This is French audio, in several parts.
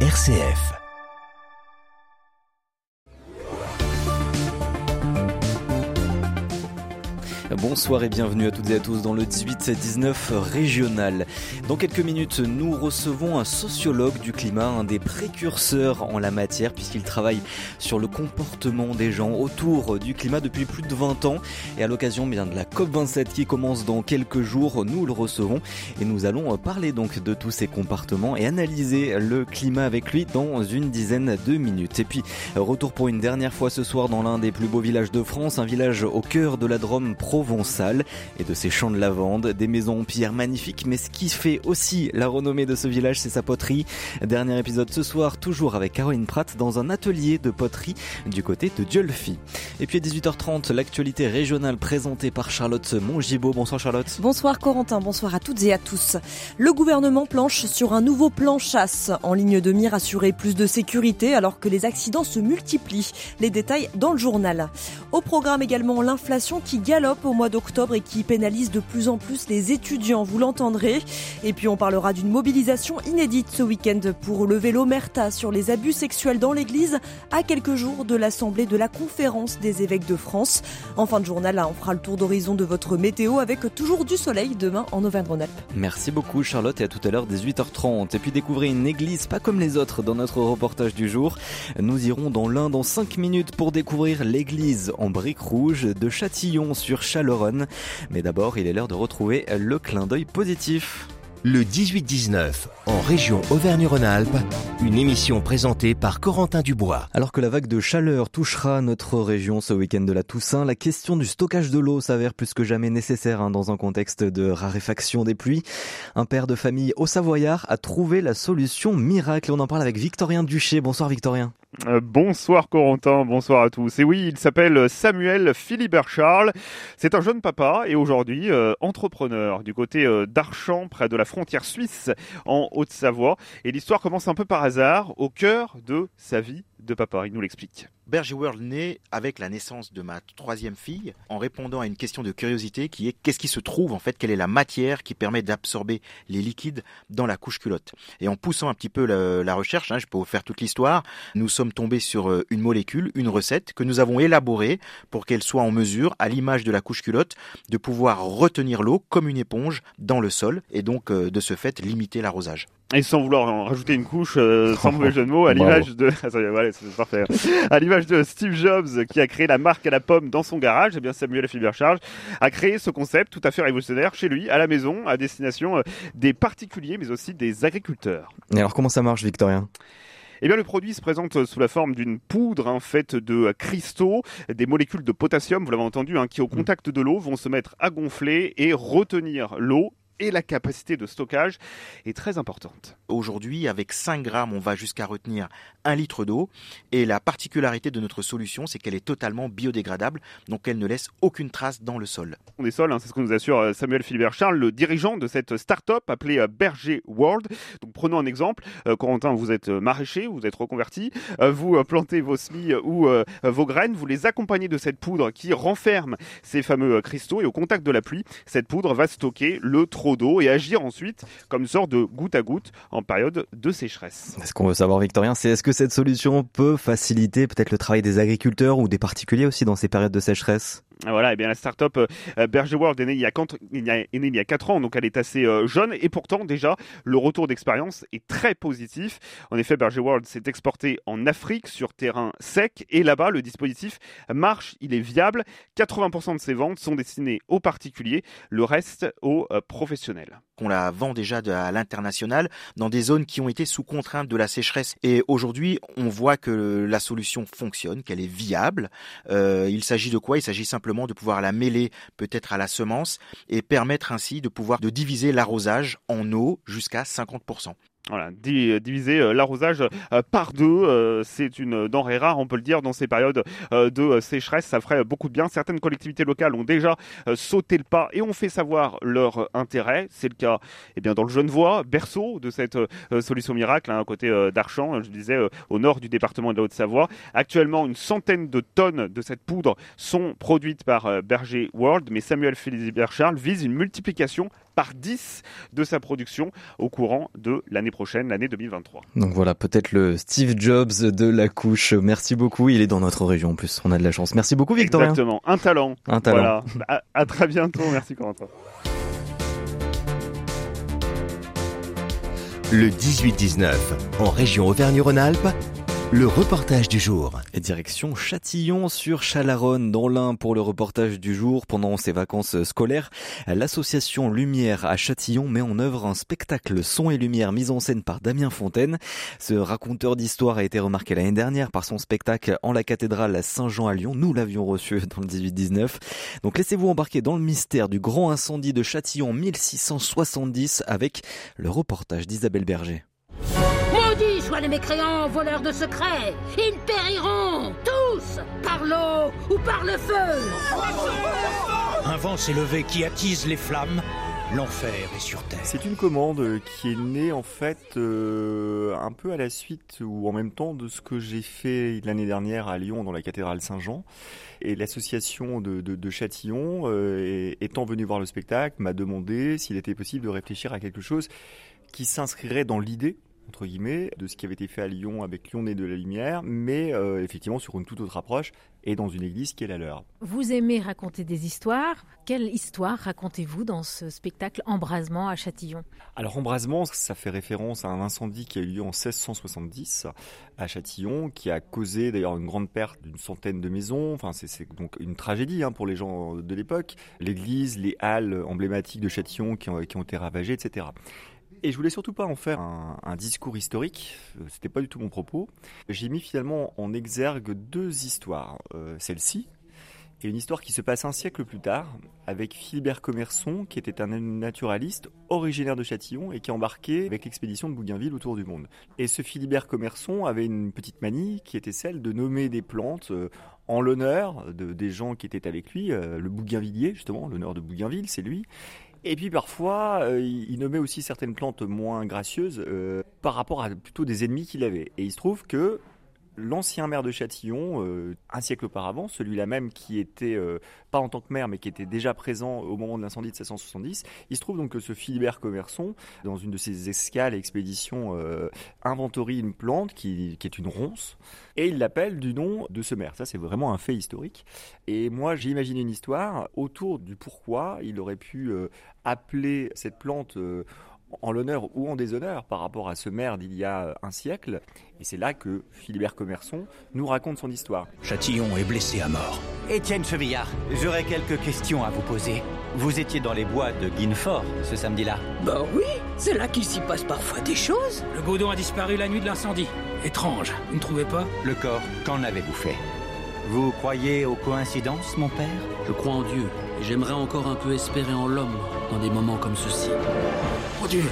RCF. Bonsoir et bienvenue à toutes et à tous dans le 18-19 régional. Dans quelques minutes, nous recevons un sociologue du climat, un des précurseurs en la matière, puisqu'il travaille sur le comportement des gens autour du climat depuis plus de 20 ans. Et à l'occasion bien de la COP27 qui commence dans quelques jours, nous le recevons et nous allons parler donc de tous ces comportements et analyser le climat avec lui dans une dizaine de minutes. Et puis, retour pour une dernière fois ce soir dans l'un des plus beaux villages de France, un village au cœur de la Drôme et de ses champs de lavande, des maisons en pierre magnifiques, mais ce qui fait aussi la renommée de ce village, c'est sa poterie. Dernier épisode ce soir, toujours avec Caroline Pratt dans un atelier de poterie du côté de Diolfi. Et puis à 18h30, l'actualité régionale présentée par Charlotte Mongibaud. Bonsoir Charlotte. Bonsoir Corentin, bonsoir à toutes et à tous. Le gouvernement planche sur un nouveau plan chasse en ligne de mire assurer plus de sécurité alors que les accidents se multiplient. Les détails dans le journal. Au programme également l'inflation qui galope au mois d'octobre et qui pénalise de plus en plus les étudiants, vous l'entendrez. Et puis on parlera d'une mobilisation inédite ce week-end pour lever l'omerta sur les abus sexuels dans l'église à quelques jours de l'Assemblée de la conférence des évêques de France. En fin de journal, on fera le tour d'horizon de votre météo avec toujours du soleil demain en Auvergne-Rhône-Alpes. Merci beaucoup Charlotte et à tout à l'heure 18h30. Et puis découvrir une église pas comme les autres dans notre reportage du jour. Nous irons dans l'un dans 5 minutes pour découvrir l'église en briques rouges de Châtillon sur Mais d'abord, il est l'heure de retrouver le clin d'œil positif. Le 18-19, en région Auvergne-Rhône-Alpes, une émission présentée par Corentin Dubois. Alors que la vague de chaleur touchera notre région ce week-end de la Toussaint, la question du stockage de l'eau s'avère plus que jamais nécessaire hein, dans un contexte de raréfaction des pluies. Un père de famille au Savoyard a trouvé la solution miracle. On en parle avec Victorien Duché. Bonsoir Victorien. Euh, bonsoir Corentin, bonsoir à tous. Et oui, il s'appelle Samuel Philibert Charles. C'est un jeune papa et aujourd'hui euh, entrepreneur du côté euh, près de la frontière suisse, en Haute-Savoie. Et l'histoire commence un peu par hasard, au cœur de sa vie de papa. Il nous l'explique. Berger World naît avec la naissance de ma troisième fille en répondant à une question de curiosité qui est qu'est-ce qui se trouve en fait, quelle est la matière qui permet d'absorber les liquides dans la couche culotte? Et en poussant un petit peu la, recherche, hein, je peux vous faire toute l'histoire, nous sommes tombés sur euh, une molécule, une recette que nous avons élaborée pour qu'elle soit en mesure, à l'image de la couche culotte, de pouvoir retenir l'eau comme une éponge dans le sol et donc euh, de ce fait limiter l'arrosage. Et sans vouloir en rajouter une couche, euh, sans mauvais jeu de mots, à l'image de, voilà, c'est parfait. à l'image de Steve Jobs qui a créé la marque à la pomme dans son garage, et eh bien Samuel Fibercharge a créé ce concept tout à fait révolutionnaire chez lui, à la maison, à destination euh, des particuliers, mais aussi des agriculteurs. Et alors comment ça marche, Victorien? Eh bien, le produit se présente sous la forme d'une poudre hein, faite de cristaux, des molécules de potassium, vous l'avez entendu, hein, qui au contact de l'eau vont se mettre à gonfler et retenir l'eau et la capacité de stockage est très importante. Aujourd'hui, avec 5 grammes, on va jusqu'à retenir 1 litre d'eau. Et la particularité de notre solution, c'est qu'elle est totalement biodégradable, donc elle ne laisse aucune trace dans le sol. On est sol, hein, c'est ce que nous assure euh, Samuel Philibert Charles, le dirigeant de cette start-up appelée euh, Berger World. Donc prenons un exemple. Euh, Corentin, vous êtes maraîcher, vous êtes reconverti, vous plantez vos semis ou vos graines, vous les accompagnez de cette poudre qui renferme ces fameux cristaux et au contact de la pluie, cette poudre va stocker le trop d'eau et agir ensuite comme sorte de goutte à goutte en période de sécheresse. Ce qu'on veut savoir, Victorien, c'est est-ce que cette solution peut faciliter peut-être le travail des agriculteurs ou des particuliers aussi dans ces périodes de sécheresse? Voilà, et eh bien la start-up euh, Berger World est née il y, a, est née il y a 4 ans, donc elle est assez euh, jeune, et pourtant déjà le retour d'expérience est très positif. En effet, Berger World s'est exporté en Afrique sur terrain sec, et là-bas le dispositif marche, il est viable. 80% de ses ventes sont destinées aux particuliers, le reste aux euh, professionnels. On la vend déjà à l'international dans des zones qui ont été sous contrainte de la sécheresse, et aujourd'hui on voit que la solution fonctionne, qu'elle est viable. Euh, il s'agit de quoi? Il s'agit simplement de pouvoir la mêler peut-être à la semence et permettre ainsi de pouvoir de diviser l'arrosage en eau jusqu'à 50%. Voilà, diviser euh, l'arrosage euh, par deux, euh, c'est une denrée rare, on peut le dire, dans ces périodes de sécheresse. Ça ferait beaucoup de bien. Certaines collectivités locales ont déjà sauté le pas et ont fait savoir leur intérêt. C'est le cas eh bien, dans le Genevois, berceau de cette solution miracle, hein, à côté d'Archamps, je disais, au nord du département de la Haute-Savoie. Actuellement, une centaine de tonnes de cette poudre sont produites par Berger World, mais Samuel Philibert Charles vise une multiplication par 10 de sa production au courant de l'année prochaine, l'année 2023. Donc voilà, peut-être le Steve Jobs de la couche. Merci beaucoup. Il est dans notre région en plus. On a de la chance. Merci beaucoup, Victorien. Exactement. Un talent. Un talent. Voilà. À, à très bientôt. Merci, Corentin. Le 18-19, en région Auvergne-Rhône-Alpes, le reportage du jour. Direction Châtillon sur Chalaronne dans l'Ain pour le reportage du jour. Pendant ses vacances scolaires, l'association Lumière à Châtillon met en œuvre un spectacle son et lumière mis en scène par Damien Fontaine. Ce raconteur d'histoire a été remarqué l'année dernière par son spectacle en la cathédrale Saint-Jean à Lyon. Nous l'avions reçu dans le 18-19. Donc laissez-vous embarquer dans le mystère du grand incendie de Châtillon 1670 avec le reportage d'Isabelle Berger. Les mécréants, voleurs de secrets Ils périront, tous Par l'eau ou par le feu Un vent s'est levé qui attise les flammes. L'enfer est sur terre. C'est une commande qui est née en fait euh, un peu à la suite ou en même temps de ce que j'ai fait l'année dernière à Lyon dans la cathédrale Saint-Jean. Et l'association de, de, de, Châtillon, euh, étant venue voir le spectacle, m'a demandé s'il était possible de réfléchir à quelque chose qui s'inscrirait dans l'idée entre guillemets, de ce qui avait été fait à Lyon avec Lyon né de la lumière, mais euh, effectivement sur une toute autre approche et dans une église qui est la leur. Vous aimez raconter des histoires. Quelle histoire racontez-vous dans ce spectacle Embrasement à Châtillon? Alors Embrasement, ça fait référence à un incendie qui a eu lieu en 1670 à Châtillon, qui a causé d'ailleurs une grande perte d'une centaine de maisons. Enfin, c'est donc une tragédie hein, pour les gens de l'époque. L'église, les halles emblématiques de Châtillon qui ont, qui ont été ravagées, etc. Et je voulais surtout pas en faire un, discours historique, c'était pas du tout mon propos. J'ai mis finalement en exergue deux histoires. Euh, Celle-ci, et une histoire qui se passe un siècle plus tard, avec Philibert Commerson, qui était un naturaliste originaire de Châtillon et qui embarquait avec l'expédition de Bougainville autour du monde. Et ce Philibert Commerson avait une petite manie qui était celle de nommer des plantes en l'honneur de, des gens qui étaient avec lui, euh, le Bougainvillier justement, l'honneur de Bougainville, c'est lui. Et puis parfois, euh, il nommait aussi certaines plantes moins gracieuses euh, par rapport à plutôt des ennemis qu'il avait. Et il se trouve que l'ancien maire de Châtillon, euh, un siècle auparavant, celui-là même qui était, euh, pas en tant que maire, mais qui était déjà présent au moment de l'incendie de 1670, il se trouve donc que ce Philibert Commerson, dans une de ses escales et expéditions, euh, inventorie une plante qui, qui, est une ronce, et il l'appelle du nom de ce maire. Ça, c'est vraiment un fait historique. Et moi, j'ai imaginé une histoire autour du pourquoi il aurait pu appeler cette plante en l'honneur ou en déshonneur par rapport à ce maire d'il y a un siècle. Et c'est là que Philibert Commerson nous raconte son histoire. Châtillon est blessé à mort. Étienne Chevillard, j'aurais quelques questions à vous poser. Vous étiez dans les bois de Guinefort ce samedi-là Bah oui, c'est là qu'il s'y passe parfois des choses. Le godon a disparu la nuit de l'incendie. Étrange, vous ne trouvez pas? Le corps, qu'en avez-vous fait? Vous croyez aux coïncidences, mon père? Je crois en Dieu, et j'aimerais encore un peu espérer en l'homme dans des moments comme ceux-ci. Mon Dieu,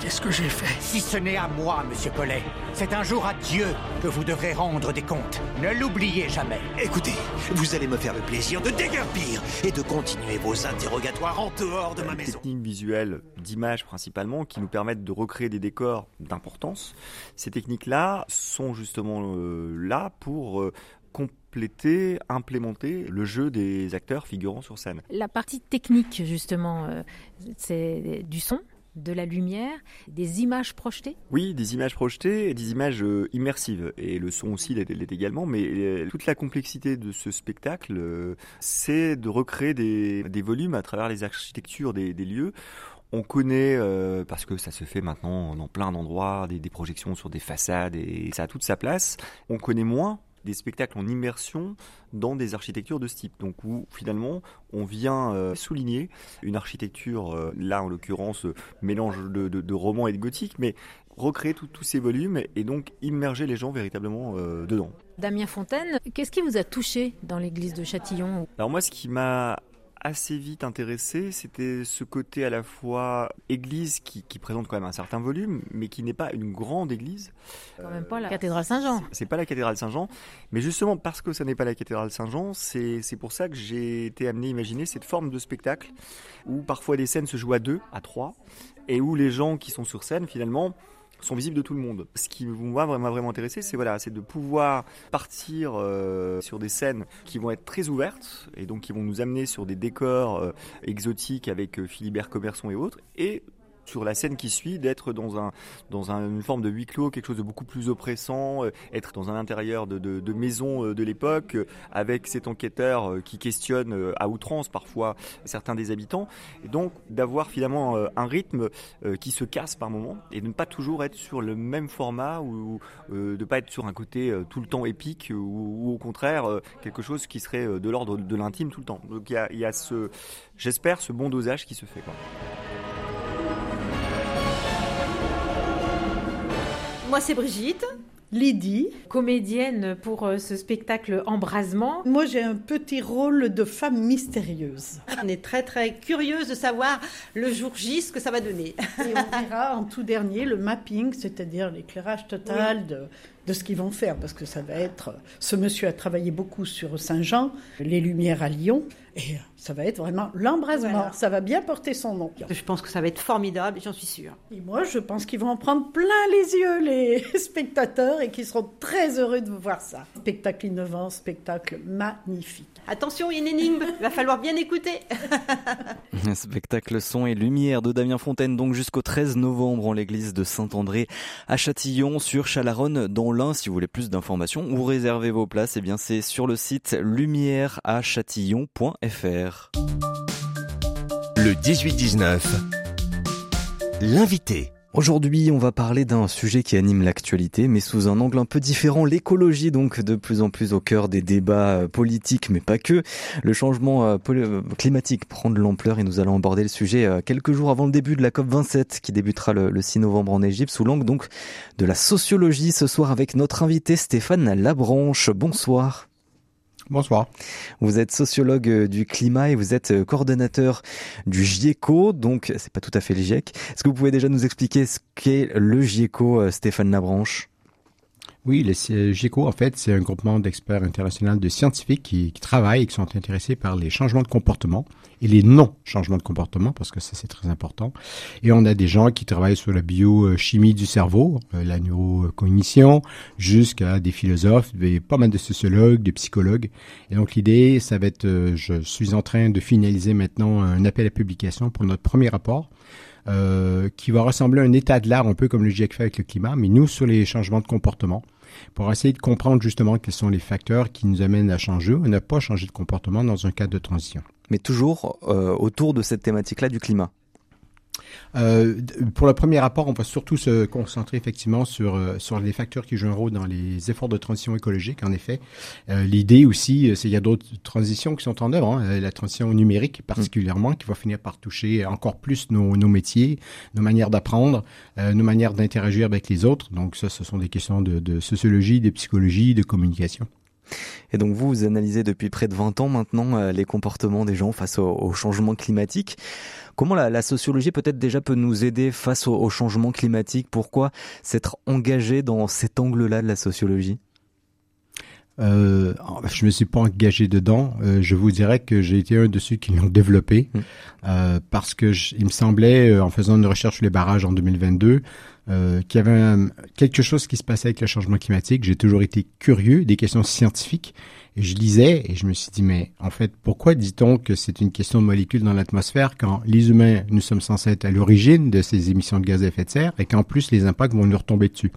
qu'est-ce que j'ai fait? Si ce n'est à moi, monsieur Collet, c'est un jour à Dieu que vous devrez rendre des comptes. Ne l'oubliez jamais. Écoutez, vous allez me faire le plaisir de déguerpir et de continuer vos interrogatoires en dehors de ma maison. Techniques visuelles d'images principalement qui nous permettent de recréer des décors d'importance. Ces techniques-là sont justement euh, là pour euh, compléter, implémenter le jeu des acteurs figurant sur scène. La partie technique, justement, euh, c'est du son de la lumière, des images projetées Oui, des images projetées et des images euh, immersives. Et le son aussi l'est également. Mais euh, toute la complexité de ce spectacle, euh, c'est de recréer des, volumes à travers les architectures des, lieux. On connaît, parce que ça se fait maintenant dans plein d'endroits, des projections sur des façades et ça a toute sa place. On connaît moins des spectacles en immersion dans des architectures de ce type. Donc où finalement on vient euh, souligner une architecture, euh, là en l'occurrence euh, mélange de, de, de, roman et de gothique, mais recréer tous ces volumes et donc immerger les gens véritablement euh, dedans. Damien Fontaine, qu'est-ce qui vous a touché dans l'église de Châtillon? Alors moi ce qui m'a assez vite intéressé, c'était ce côté à la fois église qui, qui, présente quand même un certain volume, mais qui n'est pas une grande église. Quand même pas la cathédrale Saint-Jean. C'est pas la cathédrale Saint-Jean, mais justement parce que ça n'est pas la cathédrale Saint-Jean, c'est pour ça que j'ai été amené à imaginer cette forme de spectacle où parfois des scènes se jouent à deux, à trois, et où les gens qui sont sur scène finalement sont visibles de tout le monde. Ce qui m'a vraiment, intéressé, c'est voilà, de pouvoir partir euh, sur des scènes qui vont être très ouvertes et donc qui vont nous amener sur des décors euh, exotiques avec euh, Philibert Commerson et autres, et sur la scène qui suit, d'être dans, un, dans une forme de huis clos, quelque chose de beaucoup plus oppressant, euh, être dans un intérieur de, maison euh, de l'époque, euh, avec cet enquêteur qui questionne à outrance parfois certains des habitants, et donc d'avoir finalement un rythme qui se casse par moment, et de ne pas toujours être sur le même format, ou de ne pas être sur un côté tout le temps épique, ou, au contraire quelque chose qui serait de l'ordre de l'intime tout le temps. Donc il y a, y a ce, j'espère, ce bon dosage qui se fait. Quoi. Moi, c'est Brigitte. Lydie. Comédienne pour euh, ce spectacle Embrasement. Moi, j'ai un petit rôle de femme mystérieuse. On est très, très curieuse de savoir le jour J ce que ça va donner. Et on verra en tout dernier le mapping, c'est-à-dire l'éclairage total de, de ce qu'ils vont faire, parce que ça va être. Ce monsieur a travaillé beaucoup sur Saint-Jean, les Lumières à Lyon, et ça va être vraiment l'embrasement. Ça va bien porter son nom. Je pense que ça va être formidable, j'en suis sûre. Et moi, je pense qu'ils vont en prendre plein les yeux, les spectateurs, et qu'ils seront très heureux de voir ça. Spectacle innovant, spectacle magnifique. Attention, il y a une énigme, il va falloir bien écouter. Spectacle son et lumière de Damien Fontaine, donc jusqu'au 13 novembre en l'église de Saint-André à Châtillon sur Chalaronne dans l'Ain. Si vous voulez plus d'informations ou réserver vos places, eh bien c'est sur le site lumièreachâtillon.fr. Le 18-19. L'invité. Aujourd'hui, on va parler d'un sujet qui anime l'actualité, mais sous un angle un peu différent, l'écologie, donc de plus en plus au cœur des débats euh, politiques, mais pas que. Le changement euh, euh, climatique prend de l'ampleur et nous allons aborder le sujet quelques jours avant le début de la COP27 qui débutera le 6 novembre en Égypte, sous l'angle donc de la sociologie ce soir avec notre invité Stéphane Labranche. Bonsoir. Bonsoir. Vous êtes sociologue euh, du climat et vous êtes euh, coordonnateur du GIECO, donc c'est pas tout à fait le GIEC. Est-ce que vous pouvez déjà nous expliquer ce qu'est le GIECO, euh, Stéphane Labranche? Oui, le GIECO, en fait, c'est un groupement d'experts internationaux de scientifiques qui, qui, travaillent et qui sont intéressés par les changements de comportement et les non-changements de comportement, parce que ça, c'est très important. Et on a des gens qui travaillent sur la biochimie du cerveau, euh, la neurocognition, jusqu'à des philosophes, des, pas mal de sociologues, de psychologues. Et donc, l'idée, ça va être, euh, je suis en train de finaliser maintenant un appel à publication pour notre premier rapport. Euh, qui va ressembler à un état de l'art un peu comme le GIEC fait avec le climat, mais nous sur les changements de comportement pour essayer de comprendre justement quels sont les facteurs qui nous amènent à changer ou ne pas changer de comportement dans un cadre de transition. Mais toujours euh, autour de cette thématique-là du climat. Euh, pour le premier rapport, on va surtout se concentrer effectivement sur euh, sur les facteurs qui jouent un rôle dans les efforts de transition écologique. En effet, euh, l'idée aussi, c'est qu'il y a d'autres transitions qui sont en œuvre. Hein. la transition numérique particulièrement, qui va finir par toucher encore plus nos, nos métiers, nos manières d'apprendre, nos manières d'interagir avec les autres. Donc ça, ce sont des questions de, de sociologie, de psychologie, de communication. Et donc vous, vous analysez depuis près de 20 ans maintenant les comportements des gens face au, au changement climatique. Comment la, sociologie peut-être déjà peut nous aider face au, changement climatique? Pourquoi s'être engagé dans cet angle-là de la sociologie? Euh, je me suis pas engagé dedans. Euh, je vous dirais que j'ai été un de ceux qui l'ont développé mmh. euh, parce que il me semblait, euh, en faisant une recherche sur les barrages en 2022, euh, qu'il y avait quelque chose qui se passait avec le changement climatique. J'ai toujours été curieux des questions scientifiques et je lisais et je me suis dit, mais en fait, pourquoi dit-on que c'est une question de molécules dans l'atmosphère quand les humains, nous sommes censés être à l'origine de ces émissions de gaz à effet de serre et qu'en plus les impacts vont nous retomber dessus?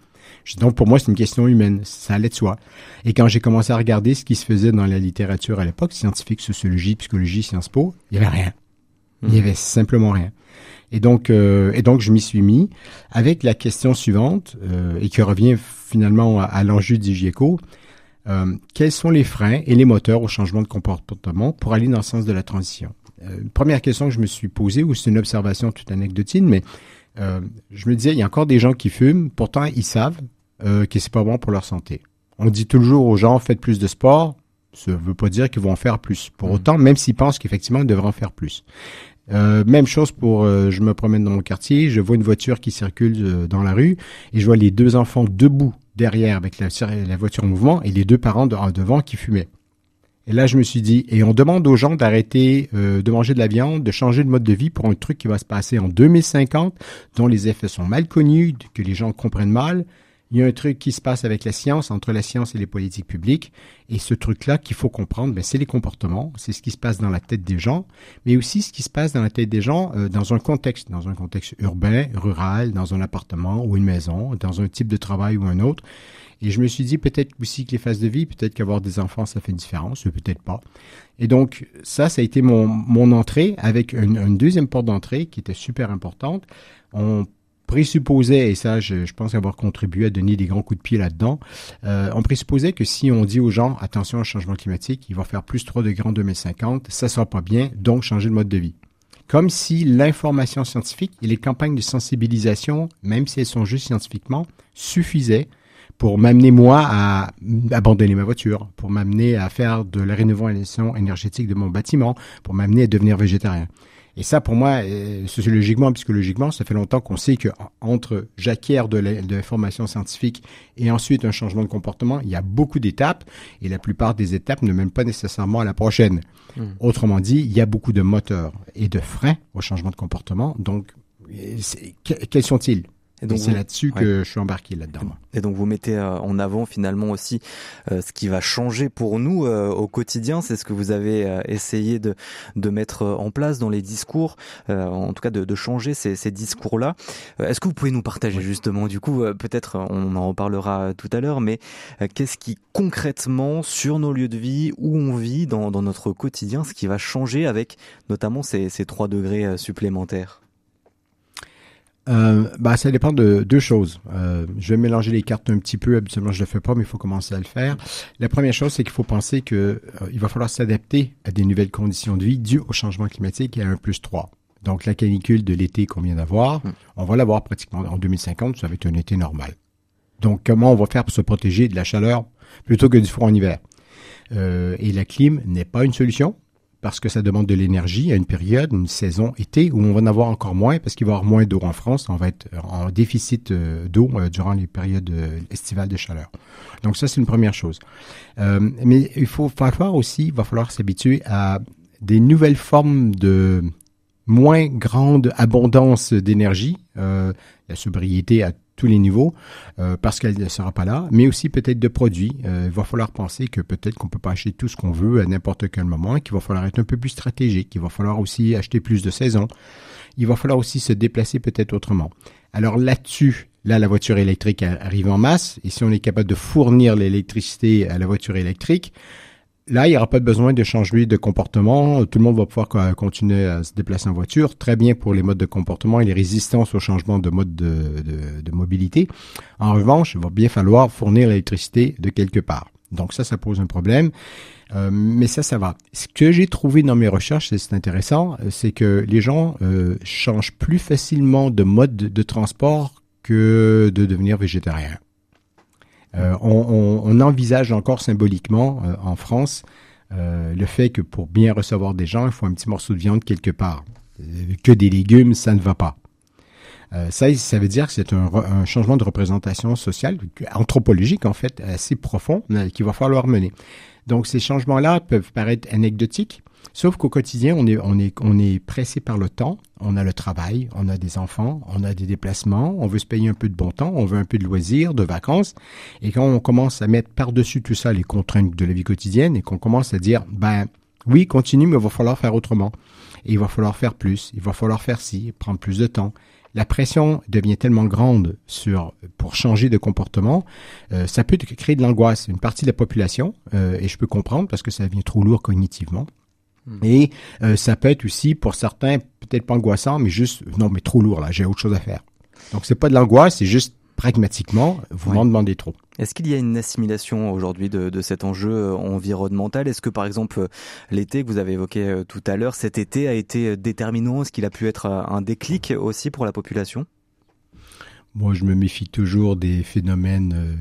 Donc pour moi, c'est une question humaine, ça allait de soi. Et quand j'ai commencé à regarder ce qui se faisait dans la littérature à l'époque, scientifique, sociologie, psychologie, Sciences Po, il y avait rien. Il y hmm. avait simplement rien. Et donc, euh, et donc je m'y suis mis avec la question suivante euh, et qui revient finalement à, à l'enjeu du GIECO. Euh, quels sont les freins et les moteurs au changement de comportement pour aller dans le sens de la transition? Euh, première question que je me suis posée, ou c'est une observation toute anecdotine, mais euh, je me disais, il y a encore des gens qui fument, pourtant ils savent euh, que c'est pas bon pour leur santé. On dit toujours aux gens, faites plus de sport, ça veut pas dire qu'ils vont en faire plus. Pour mmh. autant, même s'ils pensent qu'effectivement ils devraient en faire plus. Euh, même chose pour, euh, je me promène dans mon quartier, je vois une voiture qui circule dans la rue et je vois les deux enfants debout derrière avec la, la voiture en mouvement et les deux parents devant qui fumaient. Et là, je me suis dit, et on demande aux gens d'arrêter euh, de manger de la viande, de changer de mode de vie pour un truc qui va se passer en 2050, dont les effets sont mal connus, que les gens comprennent mal. Il y a un truc qui se passe avec la science, entre la science et les politiques publiques. Et ce truc-là qu'il faut comprendre, ben, c'est les comportements, c'est ce qui se passe dans la tête des gens, mais aussi ce qui se passe dans la tête des gens euh, dans un contexte, dans un contexte urbain, rural, dans un appartement ou une maison, dans un type de travail ou un autre. Et je me suis dit peut-être aussi que les phases de vie, peut-être qu'avoir des enfants, ça fait une différence, ou peut-être pas. Et donc, ça, ça a été mon, mon entrée avec une, une deuxième porte d'entrée qui était super importante. On présupposait, et ça, je, je, pense avoir contribué à donner des grands coups de pied là-dedans, euh, on présupposait que si on dit aux gens, attention au changement climatique, il va faire plus 3 degrés en 2050, ça sera pas bien, donc changer de mode de vie. Comme si l'information scientifique et les campagnes de sensibilisation, même si elles sont juste scientifiquement, suffisaient pour m'amener moi à abandonner ma voiture, pour m'amener à faire de la rénovation énergétique de mon bâtiment, pour m'amener à devenir végétarien. Et ça, pour moi, euh, sociologiquement, psychologiquement, ça fait longtemps qu'on sait que entre j'acquiers de l'information scientifique et ensuite un changement de comportement, il y a beaucoup d'étapes et la plupart des étapes ne mènent pas nécessairement à la prochaine. Mmh. Autrement dit, il y a beaucoup de moteurs et de freins au changement de comportement. Donc, quels sont-ils? Et donc c'est là-dessus que je suis embarqué là-dedans. Et donc vous mettez euh, en avant finalement aussi euh, ce qui va changer pour nous euh, au quotidien. C'est ce que vous avez essayé de, de mettre en place dans les discours, en tout cas de, de changer ces, ces discours-là. Est-ce que vous pouvez nous partager justement, du coup, peut-être on en reparlera tout à l'heure, mais qu'est-ce qui concrètement sur nos lieux de vie, où on vit dans, dans notre quotidien, ce qui va changer avec notamment ces, ces 3 degrés supplémentaires? Euh, bah, ça dépend de deux choses. Euh, je vais mélanger les cartes un petit peu. Habituellement, je le fais pas, mais il faut commencer à le faire. La première chose, c'est qu'il faut penser que euh, il va falloir s'adapter à des nouvelles conditions de vie dues au changement climatique et à un plus 3. Donc, la canicule de l'été qu'on vient d'avoir, hmm. on va l'avoir pratiquement en 2050. Ça va être un été normal. Donc, comment on va faire pour se protéger de la chaleur plutôt que du froid en hiver? Euh, et la clim n'est pas une solution parce que ça demande de l'énergie à une période, une saison été, où on va en avoir encore moins parce qu'il va y avoir moins d'eau en France. On va être en déficit euh, d'eau euh, durant les périodes euh, estivales de chaleur. Donc ça, c'est une première chose. mais il faut falloir aussi, il va falloir s'habituer à des nouvelles formes de moins grande abondance d'énergie. la sobriété à tous les niveaux euh, parce qu'elle ne sera pas là, mais aussi peut-être de produits. Euh, il va falloir penser que peut-être qu'on peut pas acheter tout ce qu'on veut à n'importe quel moment, qu'il va falloir être un peu plus stratégique, qu'il va falloir aussi acheter plus de saisons. Il va falloir aussi se déplacer peut-être autrement. Alors là-dessus, là, la voiture électrique arrive en masse, et si on est capable de fournir l'électricité à la voiture électrique, Là, il n'y aura pas besoin de changer de comportement. Tout le monde va pouvoir continuer à se déplacer en voiture. Très bien pour les modes de comportement et les résistances au changement de mode de, mobilité. En revanche, il va bien falloir fournir l'électricité de quelque part. Donc ça, ça pose un problème. Euh, mais ça, ça va. Ce que j'ai trouvé dans mes recherches, c'est intéressant, c'est que les gens euh, changent plus facilement de mode de transport que de devenir végétarien. Euh, on, envisage encore symboliquement euh, en France euh, le fait que pour bien recevoir des gens, il faut un petit morceau de viande quelque part. que des légumes, ça ne va pas. ça, ça veut dire que c'est un, changement de représentation sociale, anthropologique en fait, assez profond, qu'il va falloir mener. Donc ces changements-là peuvent paraître anecdotiques, Sauf qu'au quotidien, on est, on, est, on est pressé par le temps. On a le travail, on a des enfants, on a des déplacements, on veut se payer un peu de bon temps, on veut un peu de loisirs, de vacances. Et quand on commence à mettre par-dessus tout ça les contraintes de la vie quotidienne et qu'on commence à dire, ben oui, continue, mais il va falloir faire autrement. Et il va falloir faire plus, il va falloir faire ci, prendre plus de temps. La pression devient tellement grande sur pour changer de comportement, euh, ça peut créer de l'angoisse. Une partie de la population, euh, et je peux comprendre parce que ça devient trop lourd cognitivement. Et euh, ça peut être aussi, pour certains, peut-être pas angoissant, mais juste, non, mais trop lourd, là, j'ai autre chose à faire. Donc, c'est pas de l'angoisse, c'est juste pragmatiquement, vous m'en demandez trop. Est-ce qu'il y a une assimilation aujourd'hui de, de, cet enjeu euh, environnemental? Est-ce que par exemple euh, l'été que vous avez évoqué tout à l'heure, cet été a été déterminant? Est-ce qu'il a pu être un déclic aussi pour la population? Moi, je me méfie toujours des phénomènes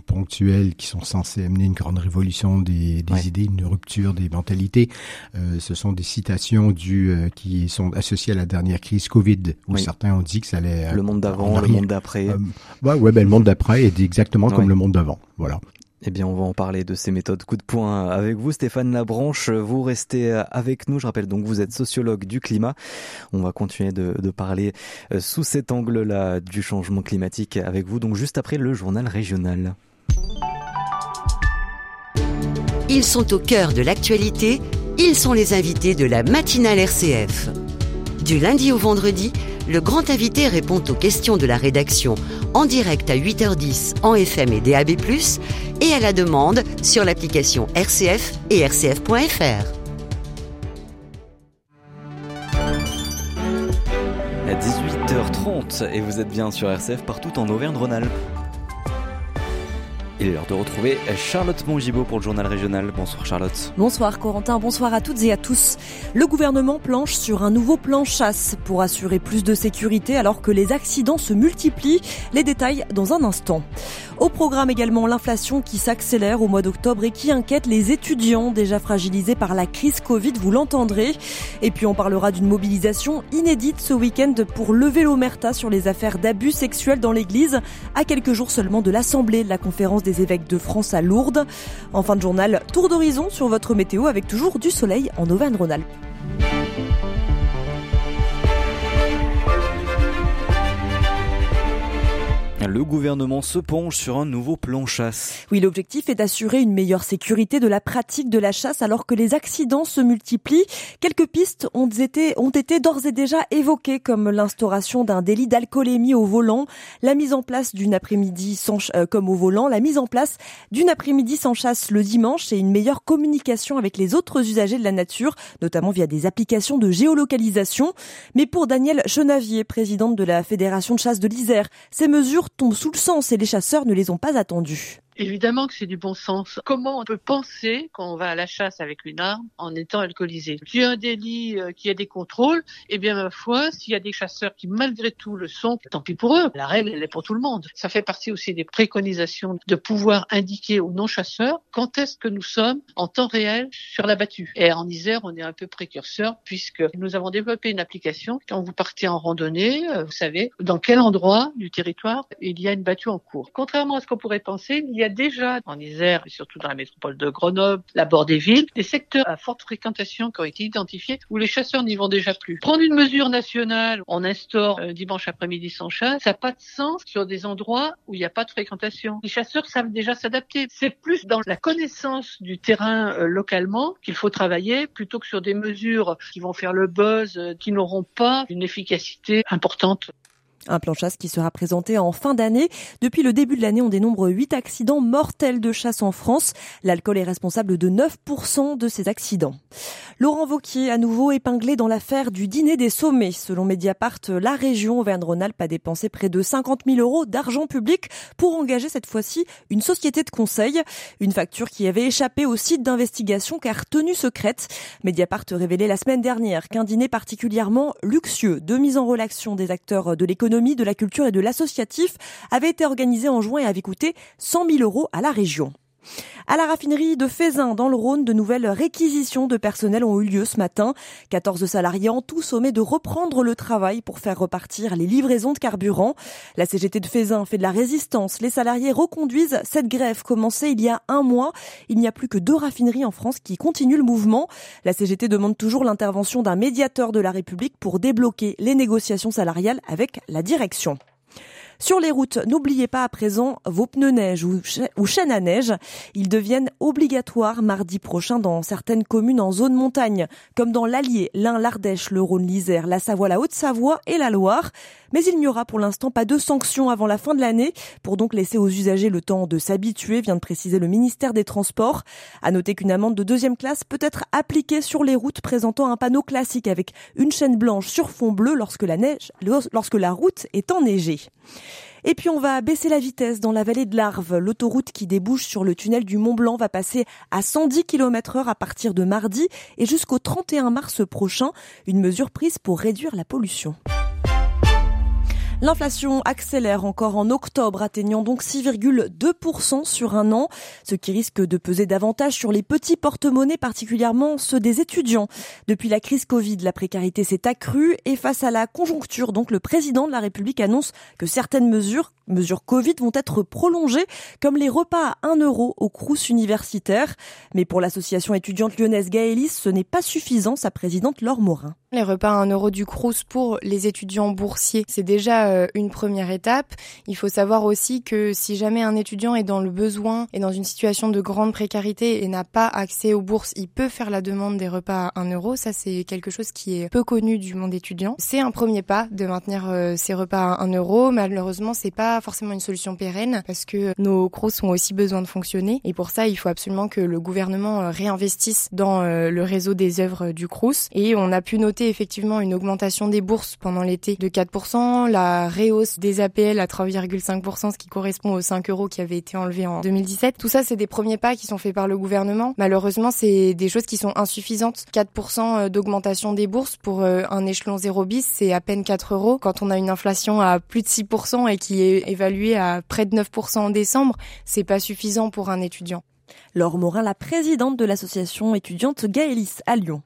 ponctuels qui sont censés amener une grande révolution des, des idées, une rupture des mentalités. Euh, ce sont des citations du, euh, qui sont associées à la dernière crise Covid, où certains ont dit que ça allait... le monde d'avant, le monde d'après. Euh, ouais, ben, le monde d'après est exactement comme le monde d'avant. Voilà. Eh bien, on va en parler de ces méthodes coup de poing avec vous, Stéphane Labranche. Vous restez avec nous. Je rappelle donc, vous êtes sociologue du climat. On va continuer de, de parler euh, sous cet angle-là du changement climatique avec vous, donc juste après le journal régional. Ils sont au cœur de l'actualité. Ils sont les invités de la matinale RCF. Du lundi au vendredi, le grand invité répond aux questions de la rédaction en direct à 8h10 en FM et DAB+, et à la demande sur l'application RCF et rcf.fr. À 18h30 et vous êtes bien sur RCF partout en Auvergne-Rhône-Alpes. Il est l'heure de retrouver Charlotte Mongibaud pour le journal régional. Bonsoir Charlotte. Bonsoir Corentin, bonsoir à toutes et à tous. Le gouvernement planche sur un nouveau plan chasse pour assurer plus de sécurité alors que les accidents se multiplient. Les détails dans un instant. Au programme également l'inflation qui s'accélère au mois d'octobre et qui inquiète les étudiants déjà fragilisés par la crise Covid, vous l'entendrez. Et puis on parlera d'une mobilisation inédite ce week-end pour lever l'omerta sur les affaires d'abus sexuels dans l'église à quelques jours seulement de l'Assemblée de la conférence des évêques de France à Lourdes. En fin de journal, tour d'horizon sur votre météo avec toujours du soleil en Auvergne-Rhône-Alpes. Le gouvernement se penche sur un nouveau plan chasse. Oui, l'objectif est d'assurer une meilleure sécurité de la pratique de la chasse alors que les accidents se multiplient. Quelques pistes ont été, ont été d'ores et déjà évoquées comme l'instauration d'un délit d'alcoolémie au volant, la mise en place d'une après-midi sans, euh, comme au volant, la mise en place d'une après-midi sans chasse le dimanche et une meilleure communication avec les autres usagers de la nature, notamment via des applications de géolocalisation. Mais pour Daniel Chenavier, présidente de la Fédération de chasse de l'Isère, ces mesures tombent sous le sens et les chasseurs ne les ont pas attendus. Évidemment que c'est du bon sens. Comment on peut penser qu'on va à la chasse avec une arme en étant alcoolisé? S'il y a un délit, euh, qu'il y a des contrôles, eh bien ma foi, s'il y a des chasseurs qui malgré tout le sont, tant pis pour eux. La règle, elle est pour tout le monde. Ça fait partie aussi des préconisations de pouvoir indiquer aux non-chasseurs quand est-ce que nous sommes en temps réel sur la battue. Et en Isère, on est un peu précurseur puisque nous avons développé une application. Quand vous partez en randonnée, euh, vous savez dans quel endroit du territoire il y a une battue en cours. Contrairement à ce qu'on pourrait penser, il y a déjà en Isère et surtout dans la métropole de Grenoble, la bord des villes, des secteurs à forte fréquentation qui ont été identifiés où les chasseurs n'y vont déjà plus. Prendre une mesure nationale, on instaure un dimanche après-midi sans chasse, ça n'a pas de sens sur des endroits où il n'y a pas de fréquentation. Les chasseurs savent déjà s'adapter. C'est plus dans la connaissance du terrain euh, localement qu'il faut travailler plutôt que sur des mesures qui vont faire le buzz, euh, qui n'auront pas une efficacité importante. Un plan chasse qui sera présenté en fin d'année. Depuis le début de l'année, on dénombre 8 accidents mortels de chasse en France. L'alcool est responsable de 9% de ces accidents. Laurent Vauquier, à nouveau épinglé dans l'affaire du dîner des sommets. Selon Mediapart, la région Auvergne-Rhône-Alpes a dépensé près de 50 000 euros d'argent public pour engager cette fois-ci une société de conseil. Une facture qui avait échappé au site d'investigation car tenue secrète. Mediapart révélait la semaine dernière qu'un dîner particulièrement luxueux de mise en relation des acteurs de l'économie de la culture et de l'associatif avait été organisé en juin et avait coûté 100 000 euros à la région. À la raffinerie de Fézin, dans le Rhône, de nouvelles réquisitions de personnel ont eu lieu ce matin. 14 salariés en tout sommet de reprendre le travail pour faire repartir les livraisons de carburant. La CGT de Fézin fait de la résistance. Les salariés reconduisent cette grève commencée il y a un mois. Il n'y a plus que deux raffineries en France qui continuent le mouvement. La CGT demande toujours l'intervention d'un médiateur de la République pour débloquer les négociations salariales avec la direction. Sur les routes, n'oubliez pas à présent vos pneus neige ou, chaînes à neige. Ils deviennent obligatoires mardi prochain dans certaines communes en zone montagne, comme dans l'Allier, l'Ain, l'Ardèche, le Rhône, l'Isère, la Savoie, la Haute-Savoie et la Loire. Mais il n'y aura pour l'instant pas de sanctions avant la fin de l'année, pour donc laisser aux usagers le temps de s'habituer, vient de préciser le ministère des Transports. À noter qu'une amende de deuxième classe peut être appliquée sur les routes présentant un panneau classique avec une chaîne blanche sur fond bleu lorsque la neige, lorsque la route est enneigée. Et puis on va baisser la vitesse dans la vallée de l'Arve. L'autoroute qui débouche sur le tunnel du Mont Blanc va passer à 110 km heure à partir de mardi et jusqu'au 31 mars prochain. Une mesure prise pour réduire la pollution. L'inflation accélère encore en octobre, atteignant donc 6,2% sur un an, ce qui risque de peser davantage sur les petits porte-monnaies, particulièrement ceux des étudiants. Depuis la crise Covid, la précarité s'est accrue et face à la conjoncture, donc le président de la République annonce que certaines mesures mesures Covid vont être prolongées, comme les repas à 1 euro au Crous universitaire. Mais pour l'association étudiante lyonnaise Gaëlis, ce n'est pas suffisant, sa présidente Laure Morin. Les repas à 1 euro du Crous pour les étudiants boursiers, c'est déjà euh, une première étape. Il faut savoir aussi que si jamais un étudiant est dans le besoin et dans une situation de grande précarité et n'a pas accès aux bourses, il peut faire la demande des repas à 1 euro. Ça, c'est quelque chose qui est peu connu du monde étudiant. C'est un premier pas de maintenir euh, ces repas à 1 euro. Malheureusement, c'est pas forcément une solution pérenne parce que nos Crous ont aussi besoin de fonctionner. Et pour ça, il faut absolument que le gouvernement euh, réinvestisse dans le réseau des œuvres du Crous. Et on a pu noter effectivement une augmentation des bourses pendant l'été de 4%, la réhausse des APL à 3,5%, ce qui correspond aux 5 euros qui avaient été enlevés en 2017. Tout ça, c'est des premiers pas qui sont faits par le gouvernement. Malheureusement, c'est des choses qui sont insuffisantes. 4% euh, d'augmentation des bourses pour euh, un échelon 0 bis, c'est à peine 4 euros. Quand on a une inflation à plus de 6% et qui est évaluée à près de 9% en décembre, c'est pas suffisant pour un étudiant. Laure Morin, la présidente de l'association étudiante Gaëlis à Lyon.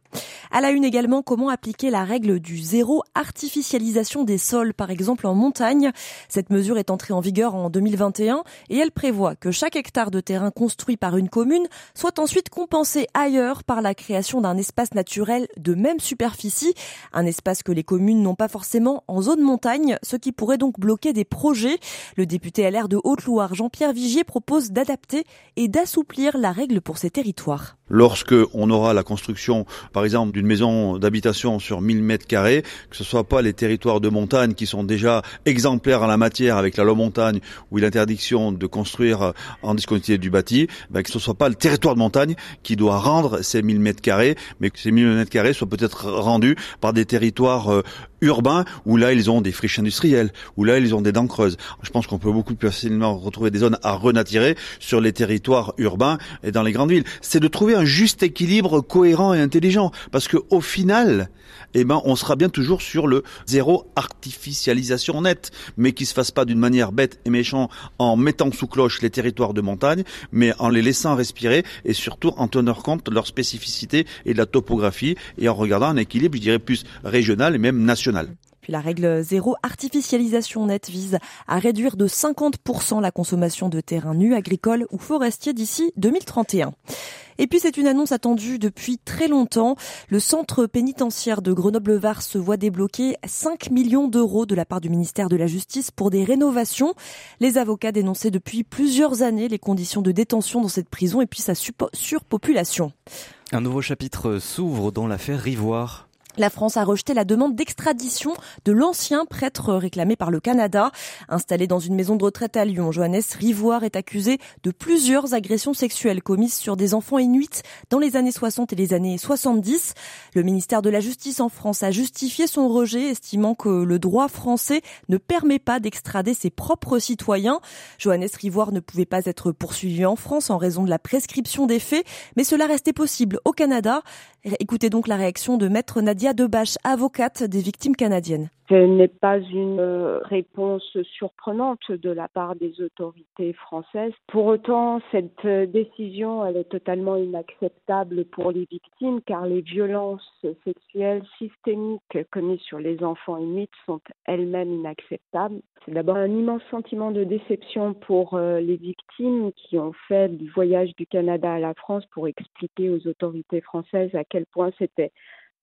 À la une également, comment appliquer la règle du zéro artificialisation des sols, par exemple en montagne? Cette mesure est entrée en vigueur en 2021 et elle prévoit que chaque hectare de terrain construit par une commune soit ensuite compensé ailleurs par la création d'un espace naturel de même superficie, un espace que les communes n'ont pas forcément en zone montagne, ce qui pourrait donc bloquer des projets. Le député LR de Haute-Loire, Jean-Pierre Vigier, propose d'adapter et d'assouplir la règle pour ces territoires. Lorsque on aura la construction, par exemple, d'une maison d'habitation sur 1000 mètres carrés, que ce soit pas les territoires de montagne qui sont déjà exemplaires en la matière avec la loi montagne ou l'interdiction de construire en discontinuité du bâti, ben que ce soit pas le territoire de montagne qui doit rendre ces 1000 mètres carrés, mais que ces 1000 mètres carrés soient peut-être rendus par des territoires euh, urbains où là ils ont des friches industrielles, où là ils ont des dents creuses. Je pense qu'on peut beaucoup plus facilement retrouver des zones à renaturer sur les territoires urbains et dans les grandes villes. C'est de trouver un juste équilibre cohérent et intelligent parce que au final, eh ben on sera bien toujours sur le zéro artificialisation nette, mais qui se fasse pas d'une manière bête et méchante en mettant sous cloche les territoires de montagne, mais en les laissant respirer et surtout en tenant compte de leur spécificité et de la topographie et en regardant un équilibre, je dirais plus régional et même national puis la règle zéro artificialisation nette vise à réduire de 50% la consommation de terrains nus agricoles ou forestiers d'ici 2031. Et puis c'est une annonce attendue depuis très longtemps. Le centre pénitentiaire de Grenoble-Var se voit débloquer 5 millions d'euros de la part du ministère de la Justice pour des rénovations. Les avocats dénonçaient depuis plusieurs années les conditions de détention dans cette prison et puis sa surpopulation. Un nouveau chapitre s'ouvre dans l'affaire Rivoire. La France a rejeté la demande d'extradition de l'ancien prêtre réclamé par le Canada. Installé dans une maison de retraite à Lyon, Johannes Rivoire est accusé de plusieurs agressions sexuelles commises sur des enfants inuits dans les années 60 et les années 70. Le ministère de la Justice en France a justifié son rejet, estimant que le droit français ne permet pas d'extrader ses propres citoyens. Johannes Rivoire ne pouvait pas être poursuivi en France en raison de la prescription des faits, mais cela restait possible au Canada. Écoutez donc la réaction de maître Nadia Debache, avocate des victimes canadiennes. Ce n'est pas une euh, réponse surprenante de la part des autorités françaises. Pour autant, cette euh, décision, elle est totalement inacceptable pour les victimes car les violences sexuelles systémiques commises sur les enfants inuits sont elles-mêmes inacceptables. C'est d'abord un immense sentiment de déception pour euh, les victimes qui ont fait du voyage du Canada à la France pour expliquer aux autorités françaises à quel point c'était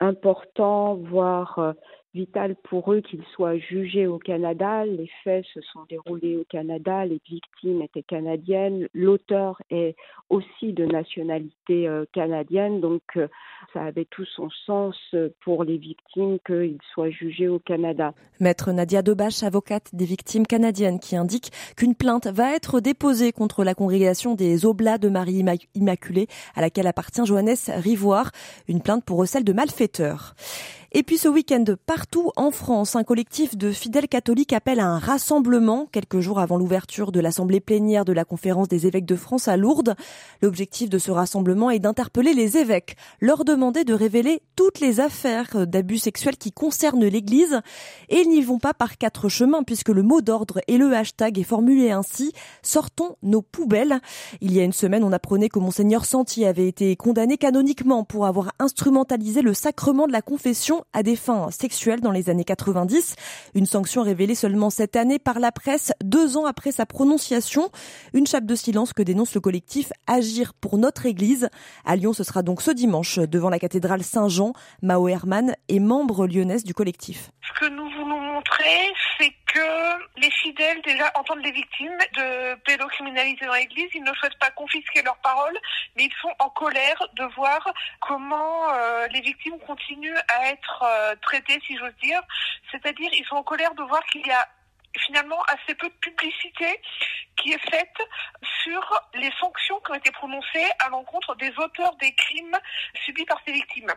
important, voire vital pour eux qu'ils soient jugés au Canada. Les faits se sont déroulés au Canada, les victimes étaient canadiennes, l'auteur est aussi de nationalité euh, canadienne, donc euh, ça avait tout son sens pour les victimes qu'ils soient jugés au Canada. Maître Nadia Debache, avocate des victimes canadiennes, qui indique qu'une plainte va être déposée contre la congrégation des Oblats de Marie Immaculée, à laquelle appartient Johannes Rivoire, une plainte pour recel de malfaiteurs. Et puis ce week-end, partout en France, un collectif de fidèles catholiques appelle à un rassemblement quelques jours avant l'ouverture de l'assemblée plénière de la conférence des évêques de France à Lourdes. L'objectif de ce rassemblement est d'interpeller les évêques, leur demander de révéler toutes les affaires d'abus sexuels qui concernent l'Église. Et ils n'y vont pas par quatre chemins puisque le mot d'ordre et le hashtag est formulé ainsi sortons nos poubelles. Il y a une semaine, on apprenait que monseigneur Santi avait été condamné canoniquement pour avoir instrumentalisé le sacrement de la confession à des fins sexuelles dans les années 90. Une sanction révélée seulement cette année par la presse, deux ans après sa prononciation. Une chape de silence que dénonce le collectif Agir pour notre Église. À Lyon, ce sera donc ce dimanche devant la cathédrale Saint-Jean. Mao Herman est membre lyonnaise du collectif. Ce que nous voulons montrer, c'est que les fidèles déjà entendent les victimes de pédocriminalité dans l'Église. Ils ne souhaitent pas confisquer leurs paroles, mais ils sont en colère de voir comment euh, les victimes continuent à être euh, traitées, si j'ose dire. C'est-à-dire, ils sont en colère de voir qu'il y a finalement assez peu de publicité qui est faite sur les sanctions qui ont été prononcées à l'encontre des auteurs des crimes subis par ces victimes.